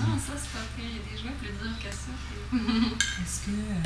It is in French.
non. Ça c'est pas pire. Il y a des jouets plus durs que ça. Est-ce que euh,